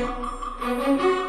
Música